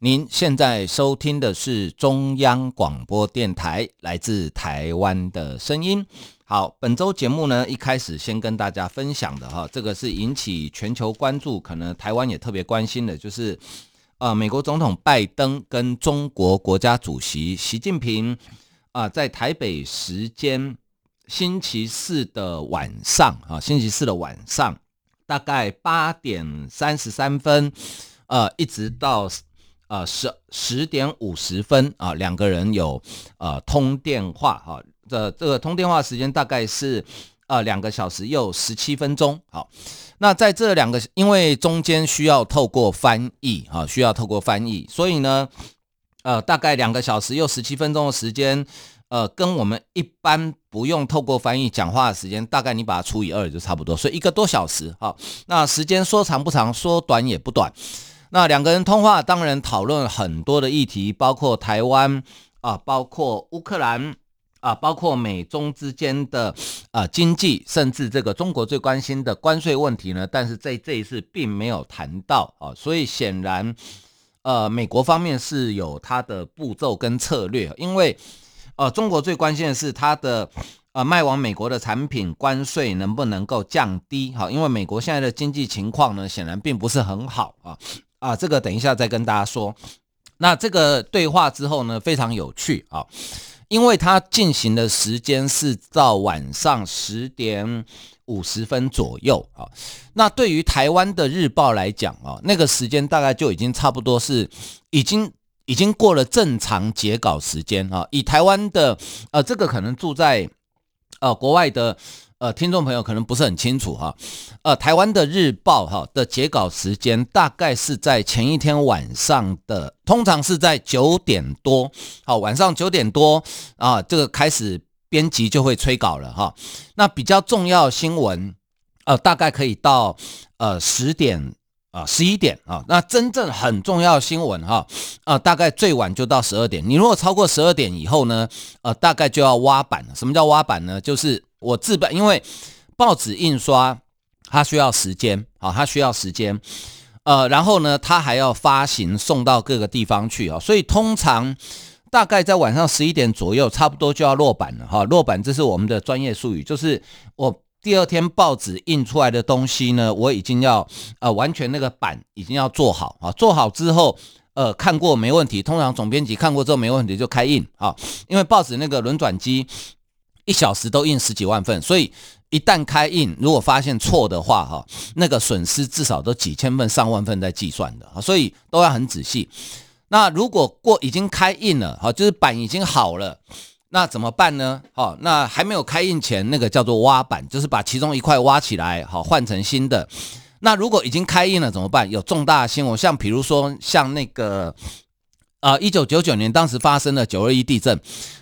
您现在收听的是中央广播电台来自台湾的声音。好，本周节目呢，一开始先跟大家分享的哈，这个是引起全球关注，可能台湾也特别关心的，就是呃，美国总统拜登跟中国国家主席习近平啊、在台北时间星期四的晚上啊，星期四的晚上，大概八点三十三分，呃，一直到。呃，十十点五十分啊，两个人有呃通电话哈，这这个通电话时间大概是呃两个小时又十七分钟。好，那在这两个，因为中间需要透过翻译哈，需要透过翻译，所以呢，呃，大概两个小时又十七分钟的时间，呃，跟我们一般不用透过翻译讲话的时间，大概你把它除以二就差不多，所以一个多小时。好，那时间说长不长，说短也不短。那两个人通话，当然讨论很多的议题，包括台湾啊，包括乌克兰啊，包括美中之间的啊经济，甚至这个中国最关心的关税问题呢。但是在这一次并没有谈到啊，所以显然，呃，美国方面是有它的步骤跟策略，因为呃，中国最关心的是它的呃卖往美国的产品关税能不能够降低，好，因为美国现在的经济情况呢，显然并不是很好啊。啊，这个等一下再跟大家说。那这个对话之后呢，非常有趣啊，因为它进行的时间是到晚上十点五十分左右啊。那对于台湾的日报来讲啊，那个时间大概就已经差不多是已经已经过了正常截稿时间啊。以台湾的呃，这个可能住在呃国外的。呃，听众朋友可能不是很清楚哈，呃，台湾的日报哈的截稿时间大概是在前一天晚上的，通常是在九点多，好，晚上九点多啊，这个开始编辑就会催稿了哈。那比较重要新闻，呃，大概可以到呃十点啊十一点啊。那真正很重要新闻哈，呃，大概最晚就到十二点。你如果超过十二点以后呢，呃，大概就要挖版了。什么叫挖版呢？就是我自办，因为报纸印刷它需要时间，好，它需要时间，呃，然后呢，它还要发行送到各个地方去啊，所以通常大概在晚上十一点左右，差不多就要落版了哈。落版这是我们的专业术语，就是我第二天报纸印出来的东西呢，我已经要呃完全那个版已经要做好啊，做好之后呃看过没问题，通常总编辑看过之后没问题就开印啊，因为报纸那个轮转机。一小时都印十几万份，所以一旦开印，如果发现错的话，哈，那个损失至少都几千份、上万份在计算的，所以都要很仔细。那如果过已经开印了，哈，就是版已经好了，那怎么办呢？好，那还没有开印前，那个叫做挖版，就是把其中一块挖起来，好，换成新的。那如果已经开印了怎么办？有重大新闻，像比如说像那个。啊，一九九九年当时发生了九二一地震，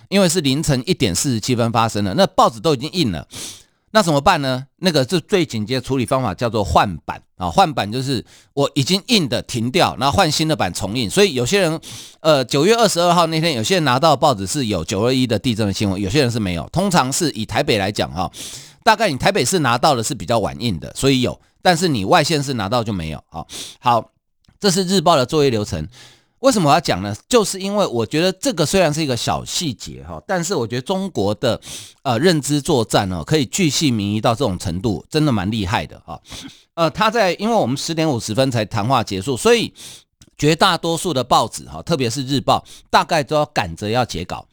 因为是凌晨一点四十七分发生的，那报纸都已经印了，那怎么办呢？那个是最紧急的处理方法，叫做换版啊。换版就是我已经印的停掉，然后换新的版重印。所以有些人，呃，九月二十二号那天，有些人拿到的报纸是有九二一的地震的新闻，有些人是没有。通常是以台北来讲哈，大概你台北市拿到的是比较晚印的，所以有，但是你外县市拿到就没有。啊，好，这是日报的作业流程。为什么我要讲呢？就是因为我觉得这个虽然是一个小细节哈，但是我觉得中国的呃认知作战哦，可以巨细靡遗到这种程度，真的蛮厉害的哈。呃，他在因为我们十点五十分才谈话结束，所以绝大多数的报纸哈，特别是日报，大概都要赶着要截稿。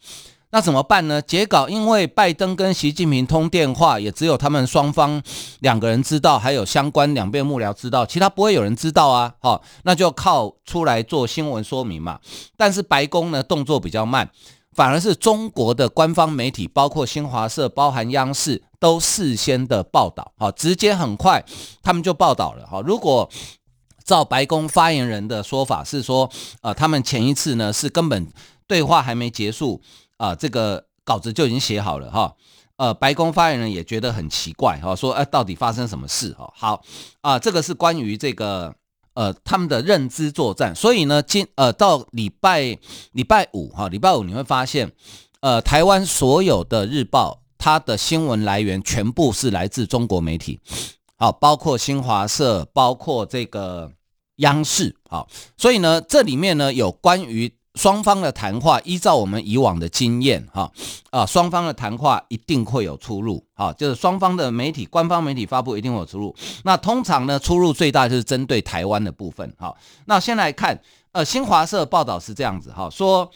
那怎么办呢？截稿，因为拜登跟习近平通电话，也只有他们双方两个人知道，还有相关两边幕僚知道，其他不会有人知道啊。好，那就靠出来做新闻说明嘛。但是白宫呢，动作比较慢，反而是中国的官方媒体，包括新华社、包含央视，都事先的报道，好，直接很快他们就报道了。好，如果照白宫发言人的说法是说，呃，他们前一次呢是根本对话还没结束啊，呃，这个稿子就已经写好了哈。呃，白宫发言人也觉得很奇怪哈，说哎，到底发生什么事哈？好啊，呃，这个是关于这个呃他们的认知作战。所以呢，今呃到礼拜礼拜五哈，礼拜五你会发现，呃，台湾所有的日报它的新闻来源全部是来自中国媒体。好，包括新华社，包括这个央视，好，所以呢，这里面呢有关于双方的谈话，依照我们以往的经验，哈，啊，双方的谈话一定会有出入，哈，就是双方的媒体，官方媒体发布一定会有出入。那通常呢，出入最大就是针对台湾的部分，哈，那先来看，呃，新华社报道是这样子，哈，说。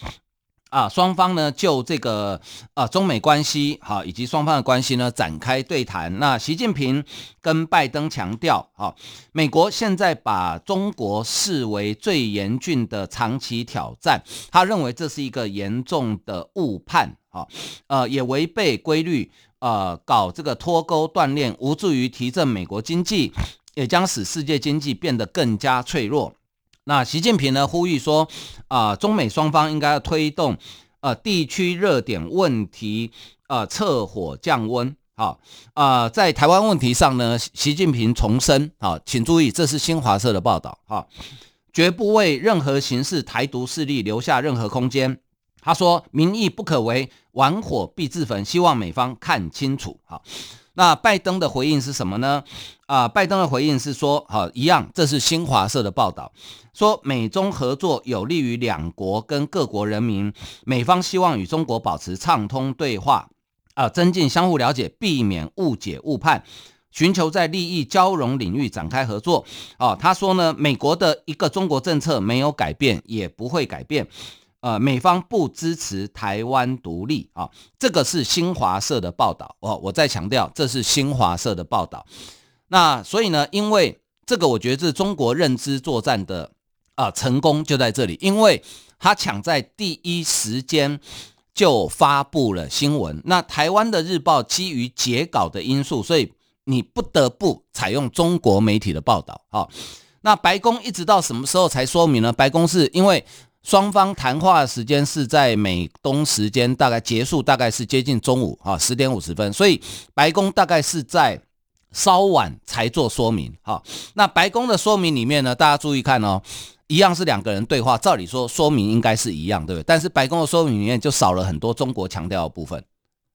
啊，双方呢就这个啊中美关系好，以及双方的关系呢展开对谈。那习近平跟拜登强调，啊，美国现在把中国视为最严峻的长期挑战，他认为这是一个严重的误判，啊，呃，也违背规律，呃，搞这个脱钩断链，无助于提振美国经济，也将使世界经济变得更加脆弱。那习近平呢呼吁说，啊、中美双方应该要推动，呃，地区热点问题，呃，撤火降温。好，啊、在台湾问题上呢，习近平重申，好，请注意，这是新华社的报道，哈，绝不为任何形式台独势力留下任何空间。他说，民意不可违，玩火必自焚，希望美方看清楚，好。那拜登的回应是什么呢？啊，拜登的回应是说，好，一样，这是新华社的报道，说美中合作有利于两国跟各国人民，美方希望与中国保持畅通对话，啊，增进相互了解，避免误解误判，寻求在利益交融领域展开合作。啊，他说呢，美国的一个中国政策没有改变，也不会改变。呃，美方不支持台湾独立啊，这个是新华社的报道哦。我再强调，这是新华社的报道。那所以呢，因为这个，我觉得是中国认知作战的啊、成功就在这里，因为他抢在第一时间就发布了新闻。那台湾的日报基于截稿的因素，所以你不得不采用中国媒体的报道。好，那白宫一直到什么时候才说明呢？白宫是因为。双方谈话的时间是在美东时间大概结束，大概是接近中午啊，十点五十分，所以白宫大概是在稍晚才做说明。哈，那白宫的说明里面呢，大家注意看哦，一样是两个人对话，照理说说明应该是一样，对不对？但是白宫的说明里面就少了很多中国强调的部分。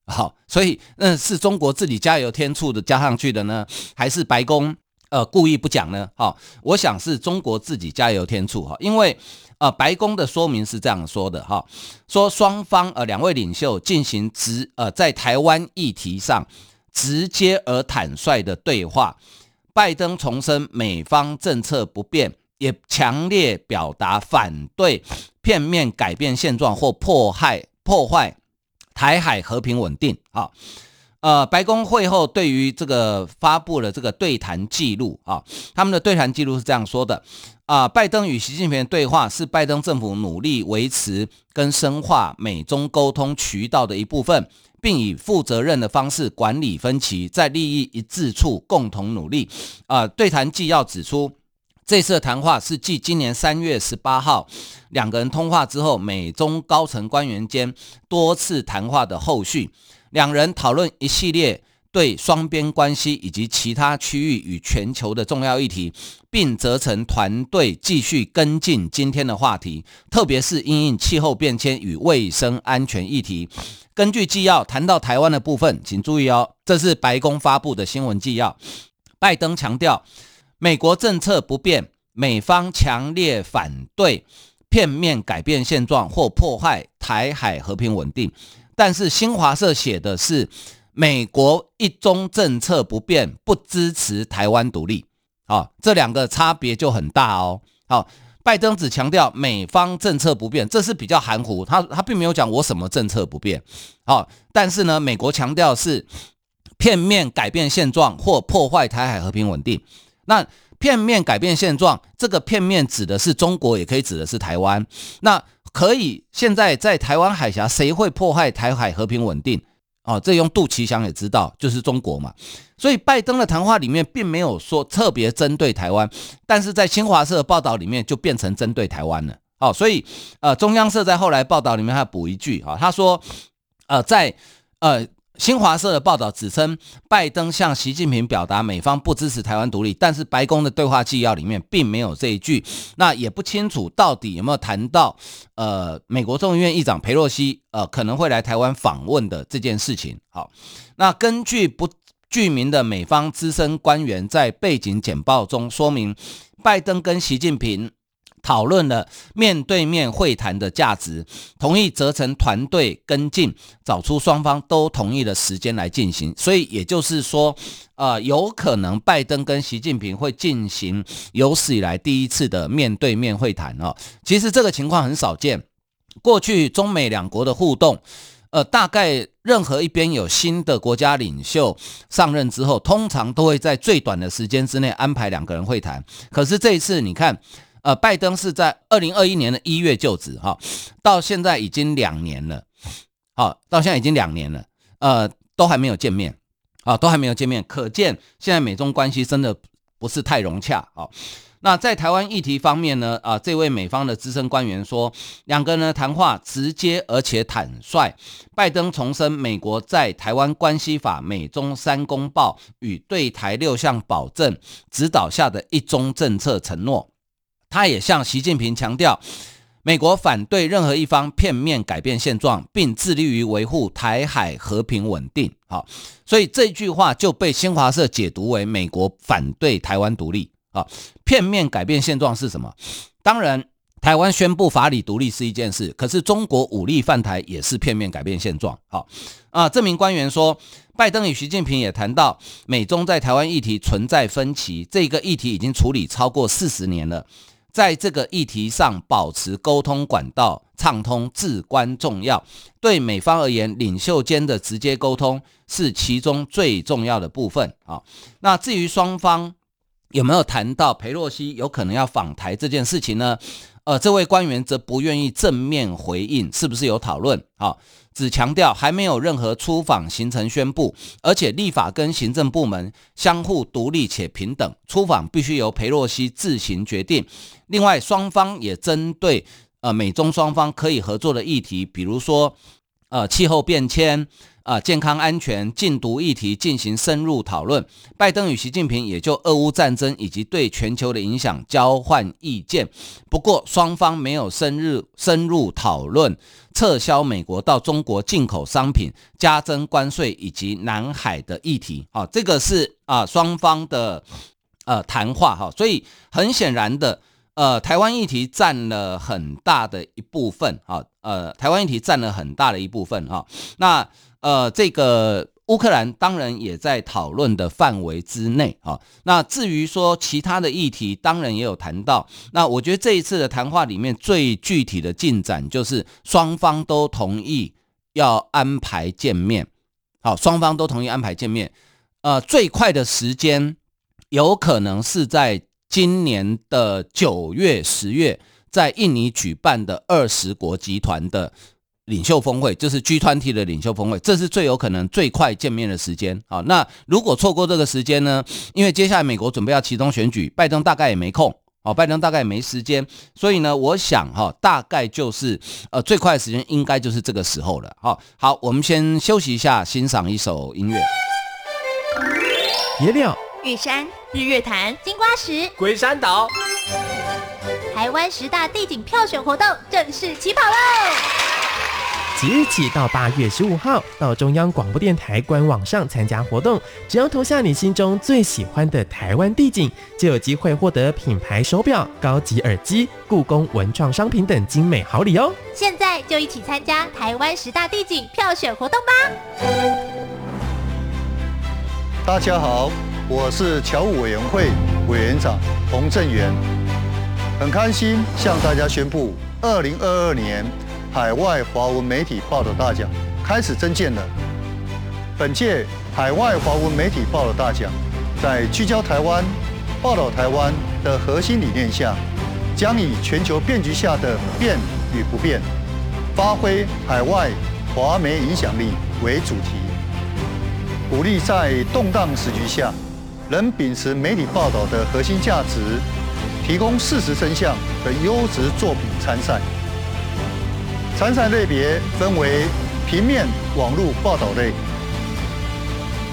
好，所以那是中国自己加油添醋的加上去的呢，还是白宫呃故意不讲呢？好，我想是中国自己加油添醋哈，因为。呃，白宫的说明是这样说的哈，说双方呃两位领袖进行直呃在台湾议题上直接而坦率的对话，拜登重申美方政策不变，也强烈表达反对片面改变现状或迫害破坏台海和平稳定啊。呃，白宫会后对于这个发布了这个对谈记录啊，他们的对谈记录是这样说的啊，拜登与习近平对话是拜登政府努力维持跟深化美中沟通渠道的一部分，并以负责任的方式管理分歧，在利益一致处共同努力。啊，对谈纪要指出，这次谈话是继今年三月十八号两个人通话之后，美中高层官员间多次谈话的后续。两人讨论一系列对双边关系以及其他区域与全球的重要议题，并责成团队继续跟进今天的话题，特别是因应气候变迁与卫生安全议题。根据纪要谈到台湾的部分，请注意哦，这是白宫发布的新闻纪要。拜登强调，美国政策不变，美方强烈反对片面改变现状或破坏台海和平稳定。但是新华社写的是美国一中政策不变，不支持台湾独立，啊，这两个差别就很大哦。好，拜登只强调美方政策不变，这是比较含糊，他他并没有讲我什么政策不变。好，但是呢，美国强调是片面改变现状或破坏台海和平稳定。那片面改变现状，这个片面指的是中国，也可以指的是台湾。那可以，现在在台湾海峡，谁会破坏台海和平稳定？哦，这用杜琪祥也知道，就是中国嘛。所以拜登的谈话里面并没有说特别针对台湾，但是在新华社的报道里面就变成针对台湾了。哦，所以呃，中央社在后来报道里面还补一句啊，他说呃，在呃。新华社的报道指称，拜登向习近平表达美方不支持台湾独立，但是白宫的对话纪要里面并没有这一句，那也不清楚到底有没有谈到，呃，美国众议院议长裴洛西呃可能会来台湾访问的这件事情。好，那根据不具名的美方资深官员在背景简报中说明，拜登跟习近平。讨论了面对面会谈的价值，同意责成团队跟进，找出双方都同意的时间来进行。所以也就是说，呃，有可能拜登跟习近平会进行有史以来第一次的面对面会谈哦。其实这个情况很少见，过去中美两国的互动，呃，大概任何一边有新的国家领袖上任之后，通常都会在最短的时间之内安排两个人会谈。可是这一次，你看。呃，拜登是在二零二一年的一月就职，哈，到现在已经两年了，好，到现在已经两年了，呃，都还没有见面，啊，都还没有见面，可见现在美中关系真的不是太融洽，啊。那在台湾议题方面呢，啊，这位美方的资深官员说，两个人的谈话直接而且坦率，拜登重申美国在台湾关系法、美中三公报与对台六项保证指导下的一中政策承诺。他也向习近平强调，美国反对任何一方片面改变现状，并致力于维护台海和平稳定。好，所以这句话就被新华社解读为美国反对台湾独立。啊，片面改变现状是什么？当然，台湾宣布法理独立是一件事，可是中国武力犯台也是片面改变现状。好，啊，这名官员说，拜登与习近平也谈到美中在台湾议题存在分歧，这个议题已经处理超过四十年了。在这个议题上保持沟通管道畅通至关重要。对美方而言，领袖间的直接沟通是其中最重要的部分。啊，那至于双方有没有谈到佩洛西有可能要访台这件事情呢？呃，这位官员则不愿意正面回应是不是有讨论。啊。只强调还没有任何出访行程宣布，而且立法跟行政部门相互独立且平等，出访必须由裴洛西自行决定。另外，双方也针对呃美中双方可以合作的议题，比如说呃气候变迁。啊，健康安全、禁毒议题进行深入讨论。拜登与习近平也就俄乌战争以及对全球的影响交换意见。不过，双方没有深入深入讨论撤销美国到中国进口商品加征关税以及南海的议题。啊，这个是啊双方的呃谈话哈。所以很显然的，呃，台湾议题占了很大的一部分啊。呃，台湾议题占了很大的一部分哈。那呃，这个乌克兰当然也在讨论的范围之内啊。那至于说其他的议题，当然也有谈到。那我觉得这一次的谈话里面最具体的进展，就是双方都同意要安排见面。好，双方都同意安排见面。呃，最快的时间有可能是在今年的九月、十月，在印尼举办的二十国集团的。领袖峰会就是 G 团体的领袖峰会，这是最有可能最快见面的时间。啊，那如果错过这个时间呢？因为接下来美国准备要启动选举，拜登大概也没空。哦，拜登大概也没时间，所以呢，我想哈，大概就是呃最快的时间应该就是这个时候了。好，好，我们先休息一下，欣赏一首音乐。野鸟、玉山、日月潭、金瓜石、龟山岛，台湾十大地景票选活动正式起跑喽！即日起到八月十五号，到中央广播电台官网上参加活动，只要投下你心中最喜欢的台湾地景，就有机会获得品牌手表、高级耳机、故宫文创商品等精美好礼哦！现在就一起参加台湾十大地景票选活动吧！大家好，我是侨务委员会委员长洪正元，很开心向大家宣布，二零二二年。海外华文媒体报道大奖开始征建了。本届海外华文媒体报道大奖，在聚焦台湾、报道台湾的核心理念下，将以全球变局下的变与不变，发挥海外华媒影响力为主题，鼓励在动荡时局下，仍秉持媒体报道的核心价值，提供事实真相的优质作品参赛。参赛类别分为平面、网络报道类、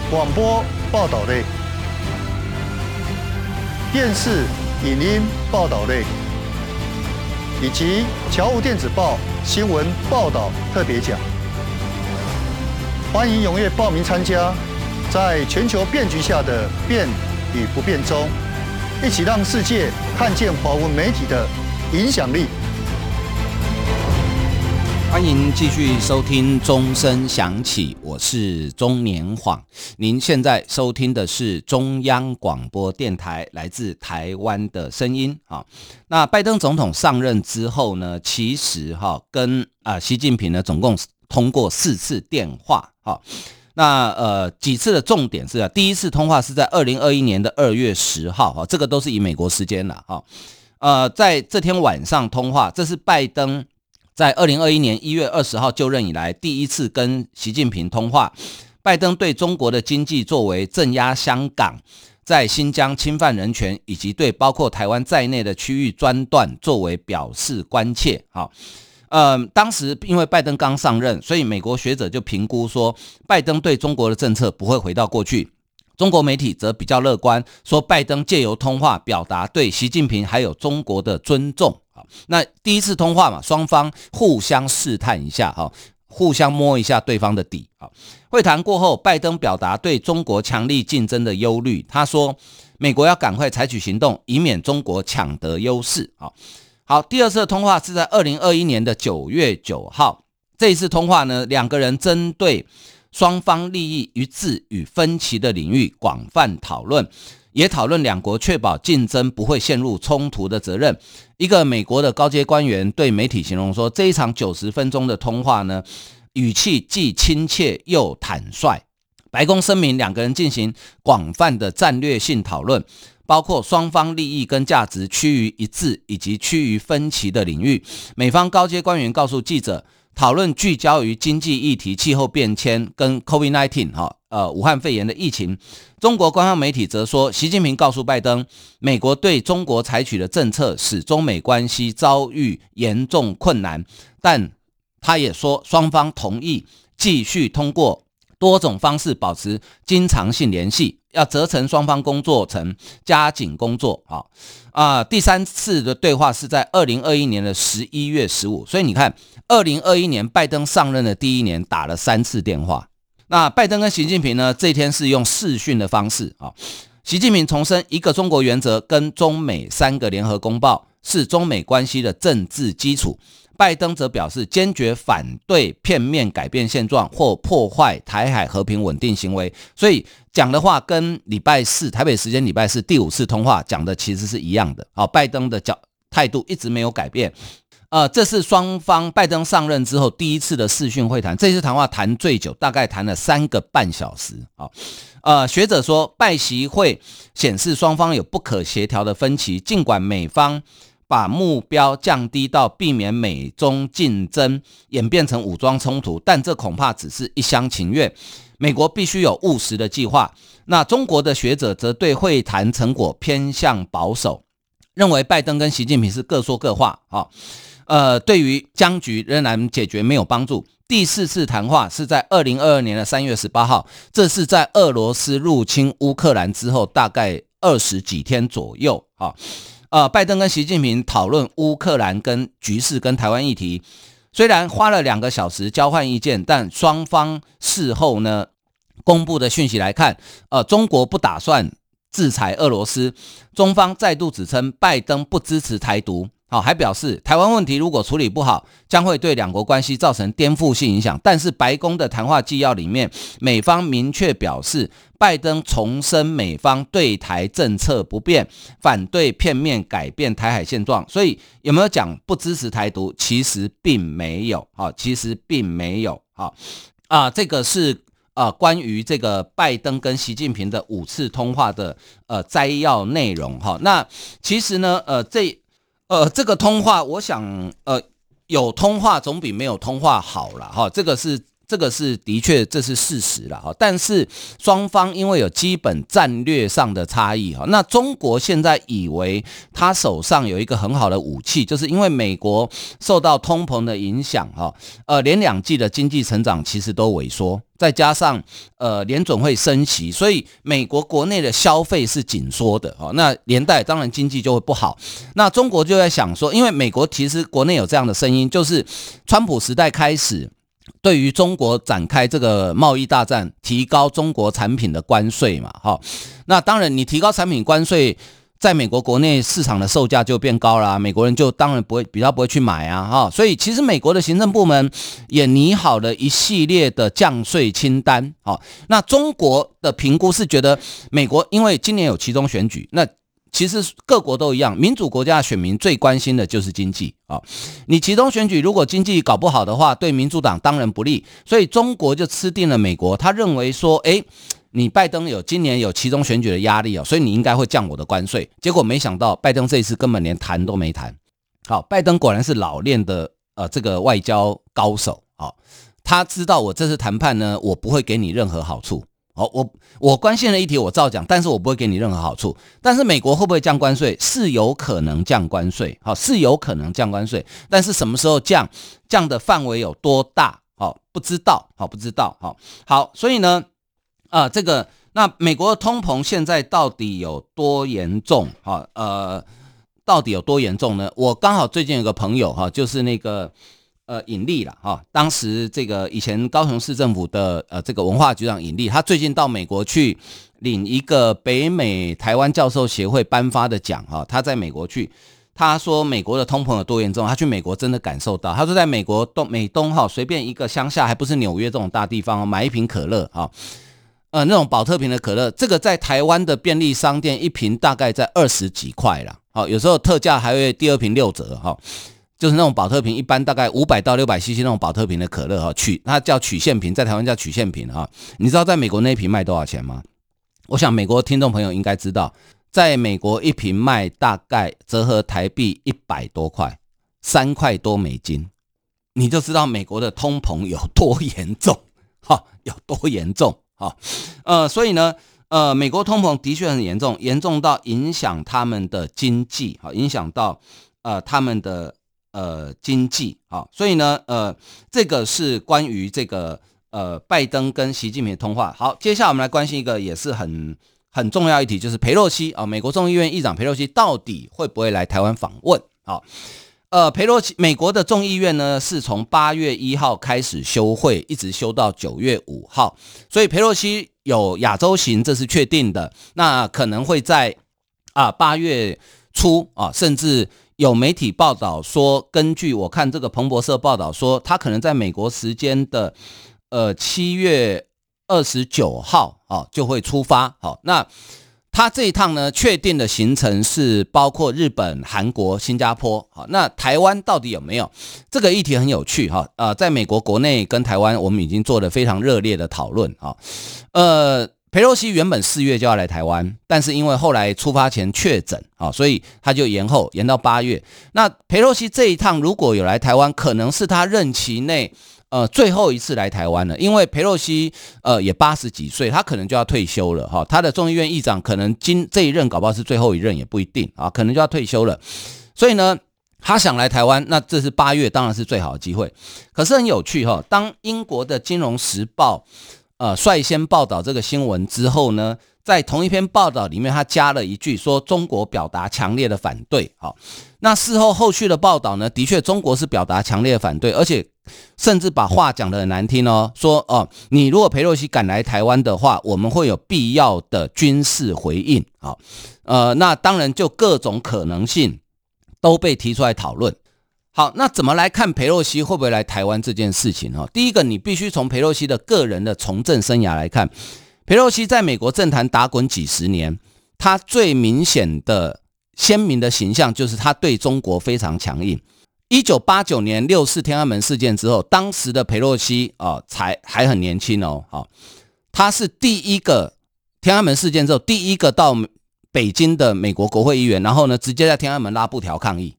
广播报道类、电视、影音报道类，以及侨务电子报新闻报道特别奖。欢迎踊跃报名参加，在全球变局下的变与不变中，一起让世界看见华文媒体的影响力。欢迎继续收听钟声响起，我是钟年晃。您现在收听的是中央广播电台来自台湾的声音。啊，那拜登总统上任之后呢，其实哈跟啊习近平呢总共通过四次电话。好，那呃几次的重点是啊，第一次通话是在二零二一年的二月十号。哈，这个都是以美国时间了。哈，呃，在这天晚上通话，这是拜登。在二零二一年一月二十号就任以来，第一次跟习近平通话。拜登对中国的经济作为、镇压香港、在新疆侵犯人权，以及对包括台湾在内的区域专断作为表示关切。好，呃，当时因为拜登刚上任，所以美国学者就评估说，拜登对中国的政策不会回到过去。中国媒体则比较乐观，说拜登借由通话表达对习近平还有中国的尊重。那第一次通话嘛，双方互相试探一下，哈，互相摸一下对方的底。啊，会谈过后，拜登表达对中国强力竞争的忧虑。他说，美国要赶快采取行动，以免中国抢得优势。啊，好，第二次通话是在二零二一年的九月九号。这一次通话呢，两个人针对双方利益一致与分歧的领域广泛讨论。也讨论两国确保竞争不会陷入冲突的责任。一个美国的高阶官员对媒体形容说：“这一场九十分钟的通话呢，语气既亲切又坦率。”白宫声明，两个人进行广泛的战略性讨论，包括双方利益跟价值趋于一致以及趋于分歧的领域。美方高阶官员告诉记者，讨论聚焦于经济议题、气候变迁跟 COVID-19 哈。呃，武汉肺炎的疫情，中国官方媒体则说，习近平告诉拜登，美国对中国采取的政策使中美关系遭遇严重困难，但他也说，双方同意继续通过多种方式保持经常性联系，要责成双方工作层加紧工作。啊啊，第三次的对话是在二零二一年的十一月十五，所以你看，二零二一年拜登上任的第一年打了三次电话。那拜登跟习近平呢？这天是用视讯的方式啊。习近平重申一个中国原则跟中美三个联合公报是中美关系的政治基础。拜登则表示坚决反对片面改变现状或破坏台海和平稳定行为。所以讲的话跟礼拜四台北时间礼拜四第五次通话讲的其实是一样的。好，拜登的角态度一直没有改变。呃，这是双方拜登上任之后第一次的视讯会谈。这次谈话谈最久，大概谈了三个半小时。啊，呃，学者说，拜习会显示双方有不可协调的分歧。尽管美方把目标降低到避免美中竞争演变成武装冲突，但这恐怕只是一厢情愿。美国必须有务实的计划。那中国的学者则对会谈成果偏向保守，认为拜登跟习近平是各说各话。啊。呃，对于僵局仍然解决没有帮助。第四次谈话是在二零二二年的三月十八号，这是在俄罗斯入侵乌克兰之后大概二十几天左右啊。呃，拜登跟习近平讨论乌克兰跟局势跟台湾议题，虽然花了两个小时交换意见，但双方事后呢公布的讯息来看，呃，中国不打算制裁俄罗斯，中方再度指称拜登不支持台独。好，还表示台湾问题如果处理不好，将会对两国关系造成颠覆性影响。但是白宫的谈话纪要里面，美方明确表示，拜登重申美方对台政策不变，反对片面改变台海现状。所以有没有讲不支持台独？其实并没有。好，其实并没有。好啊，这个是呃关于这个拜登跟习近平的五次通话的呃摘要内容。哈，那其实呢，呃这。呃，这个通话，我想，呃，有通话总比没有通话好了哈。这个是这个是的确这是事实了哈。但是双方因为有基本战略上的差异哈，那中国现在以为他手上有一个很好的武器，就是因为美国受到通膨的影响哈，呃，连两季的经济成长其实都萎缩，再加上呃联准会升息，所以美国国内的消费是紧缩的哈，那连带当然经济就会不好。那中国就在想说，因为美国其实国内有这样的声音，就是川普时代开始对于中国展开这个贸易大战，提高中国产品的关税嘛，哈。那当然你提高产品关税。在美国国内市场的售价就变高了，美国人就当然不会比较不会去买啊，哈，所以其实美国的行政部门也拟好了一系列的降税清单，好，那中国的评估是觉得美国因为今年有其中选举，那其实各国都一样，民主国家选民最关心的就是经济啊，你其中选举如果经济搞不好的话，对民主党当然不利，所以中国就吃定了美国，他认为说，诶。你拜登有今年有其中选举的压力哦，所以你应该会降我的关税。结果没想到拜登这一次根本连谈都没谈。好，拜登果然是老练的呃这个外交高手啊，他知道我这次谈判呢，我不会给你任何好处。好，我我关心的议题我照讲，但是我不会给你任何好处。但是美国会不会降关税？是有可能降关税，好，是有可能降关税，但是什么时候降？降的范围有多大？好，不知道，好，不知道，好，好，所以呢。啊，这个那美国的通膨现在到底有多严重？哈，呃，到底有多严重呢？我刚好最近有个朋友哈，就是那个呃尹力了哈，当时这个以前高雄市政府的呃这个文化局长尹力，他最近到美国去领一个北美台湾教授协会颁发的奖哈，他在美国去，他说美国的通膨有多严重，他去美国真的感受到，他说在美国东美东哈，随便一个乡下还不是纽约这种大地方，买一瓶可乐哈。呃，那种宝特瓶的可乐，这个在台湾的便利商店一瓶大概在二十几块啦。好，有时候特价还会第二瓶六折哈。就是那种保特瓶，一般大概五百到六百 CC 那种保特瓶的可乐哈，曲它叫曲线瓶，在台湾叫曲线瓶哈。你知道在美国那一瓶卖多少钱吗？我想美国听众朋友应该知道，在美国一瓶卖大概折合台币一百多块，三块多美金，你就知道美国的通膨有多严重哈，有多严重。哈，呃，所以呢，呃，美国通膨的确很严重，严重到影响他们的经济，好，影响到呃他们的呃经济，好，所以呢，呃，这个是关于这个呃拜登跟习近平的通话。好，接下来我们来关心一个也是很很重要一题，就是裴洛西啊，美国众议院议长裴洛西到底会不会来台湾访问？好。呃，裴洛西，美国的众议院呢，是从八月一号开始休会，一直休到九月五号，所以裴洛西有亚洲行，这是确定的。那可能会在啊八月初啊，甚至有媒体报道说，根据我看这个彭博社报道说，他可能在美国时间的呃七月二十九号啊就会出发。好，那。他这一趟呢，确定的行程是包括日本、韩国、新加坡。好，那台湾到底有没有？这个议题很有趣哈。呃，在美国国内跟台湾，我们已经做了非常热烈的讨论啊。呃，裴洛西原本四月就要来台湾，但是因为后来出发前确诊啊，所以他就延后，延到八月。那裴洛西这一趟如果有来台湾，可能是他任期内。呃，最后一次来台湾了，因为裴洛西呃也八十几岁，他可能就要退休了哈。他的众议院议长可能今这一任搞不好是最后一任也不一定啊，可能就要退休了。所以呢，他想来台湾，那这是八月当然是最好的机会。可是很有趣哈，当英国的《金融时报》呃率先报道这个新闻之后呢，在同一篇报道里面，他加了一句说中国表达强烈的反对。好，那事后后续的报道呢，的确中国是表达强烈的反对，而且。甚至把话讲得很难听哦，说哦，你如果裴洛西敢来台湾的话，我们会有必要的军事回应。好，呃，那当然就各种可能性都被提出来讨论。好，那怎么来看裴洛西会不会来台湾这件事情？哈，第一个，你必须从裴洛西的个人的从政生涯来看，裴洛西在美国政坛打滚几十年，他最明显的鲜明的形象就是他对中国非常强硬。一九八九年六四天安门事件之后，当时的裴洛西啊，才还很年轻哦，好，他是第一个天安门事件之后第一个到北京的美国国会议员，然后呢，直接在天安门拉布条抗议，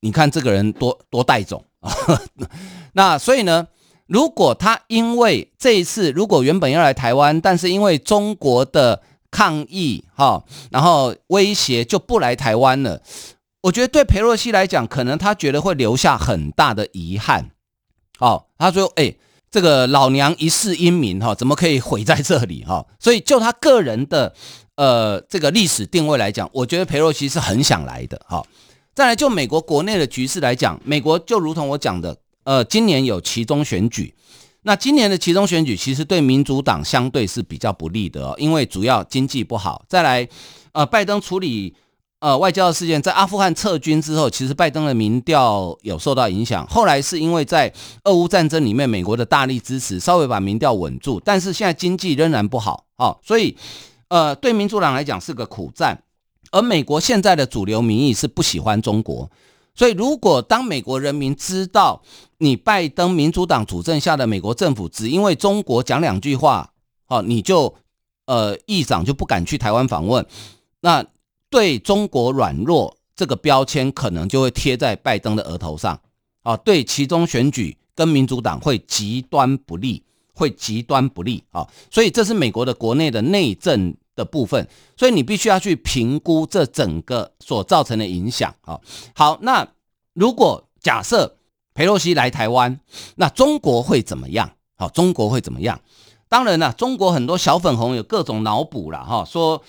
你看这个人多多带种啊，那所以呢，如果他因为这一次，如果原本要来台湾，但是因为中国的抗议哈，然后威胁就不来台湾了，我觉得对裴洛西来讲，可能他觉得会留下很大的遗憾。哦，他说：“哎，这个老娘一世英名哈，怎么可以毁在这里哈？所以就他个人的呃这个历史定位来讲，我觉得裴洛西是很想来的哈。再来就美国国内的局势来讲，美国就如同我讲的。”呃，今年有其中选举，那今年的其中选举其实对民主党相对是比较不利的哦，因为主要经济不好。再来，呃，拜登处理呃外交的事件，在阿富汗撤军之后，其实拜登的民调有受到影响。后来是因为在俄乌战争里面，美国的大力支持，稍微把民调稳住。但是现在经济仍然不好，哦，所以呃，对民主党来讲是个苦战。而美国现在的主流民意是不喜欢中国。所以，如果当美国人民知道你拜登民主党主政下的美国政府只因为中国讲两句话，哦，你就呃议长就不敢去台湾访问，那对中国软弱这个标签可能就会贴在拜登的额头上，啊，对其中选举跟民主党会极端不利，会极端不利啊，所以这是美国的国内的内政。的部分，所以你必须要去评估这整个所造成的影响啊。好，那如果假设裴洛西来台湾，那中国会怎么样？好，中国会怎么样？当然了，中国很多小粉红有各种脑补了哈，说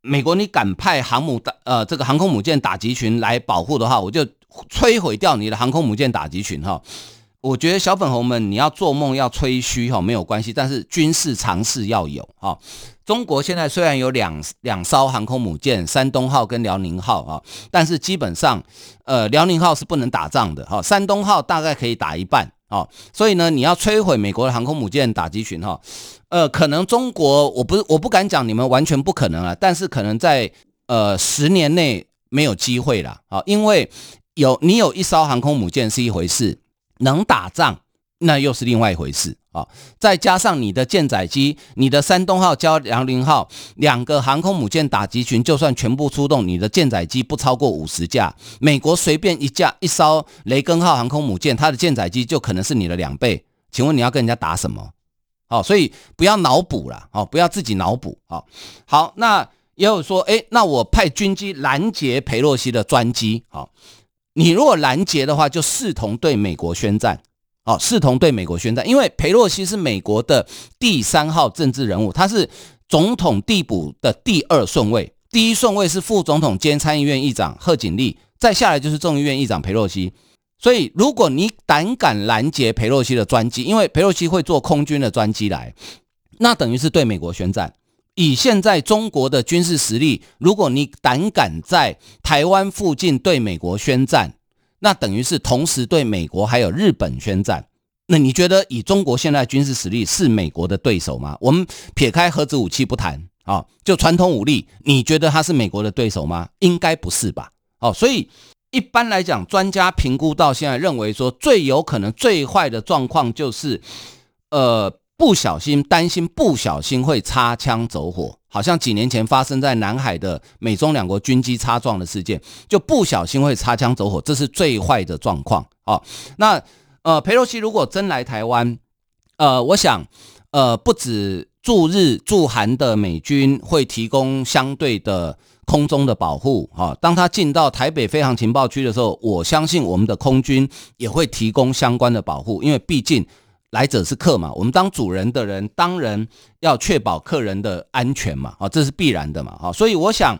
美国你敢派航母打呃这个航空母舰打击群来保护的话，我就摧毁掉你的航空母舰打击群哈。我觉得小粉红们，你要做梦要吹嘘哈没有关系，但是军事常识要有哈。中国现在虽然有两两艘航空母舰，山东号跟辽宁号啊，但是基本上，呃，辽宁号是不能打仗的哈，山东号大概可以打一半啊。所以呢，你要摧毁美国的航空母舰打击群哈，呃，可能中国我不我不敢讲你们完全不可能啊，但是可能在呃十年内没有机会了啊，因为有你有一艘航空母舰是一回事。能打仗，那又是另外一回事啊！再加上你的舰载机，你的山东号加辽宁号两个航空母舰打击群，就算全部出动，你的舰载机不超过五十架。美国随便一架一艘雷根号航空母舰，它的舰载机就可能是你的两倍。请问你要跟人家打什么？好，所以不要脑补了哦，不要自己脑补哦！好，那也有说，诶，那我派军机拦截裴洛西的专机，好。你如果拦截的话，就视同对美国宣战，哦，视同对美国宣战，因为裴洛西是美国的第三号政治人物，他是总统递补的第二顺位，第一顺位是副总统兼参议院议长贺锦丽，再下来就是众议院议长裴洛西。所以，如果你胆敢拦截裴洛西的专机，因为裴洛西会坐空军的专机来，那等于是对美国宣战。以现在中国的军事实力，如果你胆敢在台湾附近对美国宣战，那等于是同时对美国还有日本宣战。那你觉得以中国现在军事实力是美国的对手吗？我们撇开核子武器不谈啊，就传统武力，你觉得他是美国的对手吗？应该不是吧？哦，所以一般来讲，专家评估到现在认为说，最有可能、最坏的状况就是，呃。不小心担心，不小心会擦枪走火，好像几年前发生在南海的美中两国军机擦撞的事件，就不小心会擦枪走火，这是最坏的状况。哦，那呃，裴洛西如果真来台湾，呃，我想呃，不止驻日驻韩的美军会提供相对的空中的保护，哈、当他进到台北飞航情报区的时候，我相信我们的空军也会提供相关的保护，因为毕竟。来者是客嘛，我们当主人的人当然要确保客人的安全嘛，啊，这是必然的嘛，啊，所以我想，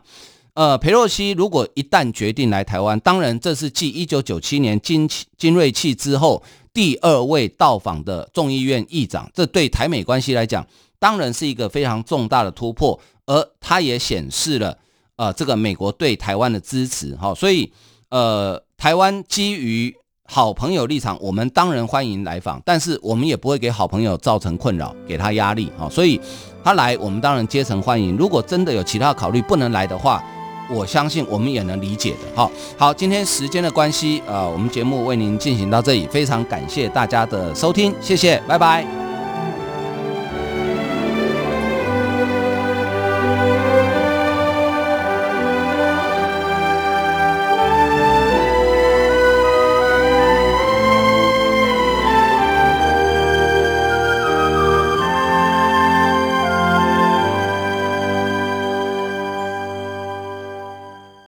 呃，裴洛西如果一旦决定来台湾，当然这是继一九九七年金金瑞气之后第二位到访的众议院议长，这对台美关系来讲，当然是一个非常重大的突破，而它也显示了，呃，这个美国对台湾的支持，哈，所以，呃，台湾基于。好朋友立场，我们当然欢迎来访，但是我们也不会给好朋友造成困扰，给他压力啊。所以他来，我们当然竭诚欢迎。如果真的有其他考虑不能来的话，我相信我们也能理解的。好，好，今天时间的关系，呃，我们节目为您进行到这里，非常感谢大家的收听，谢谢，拜拜。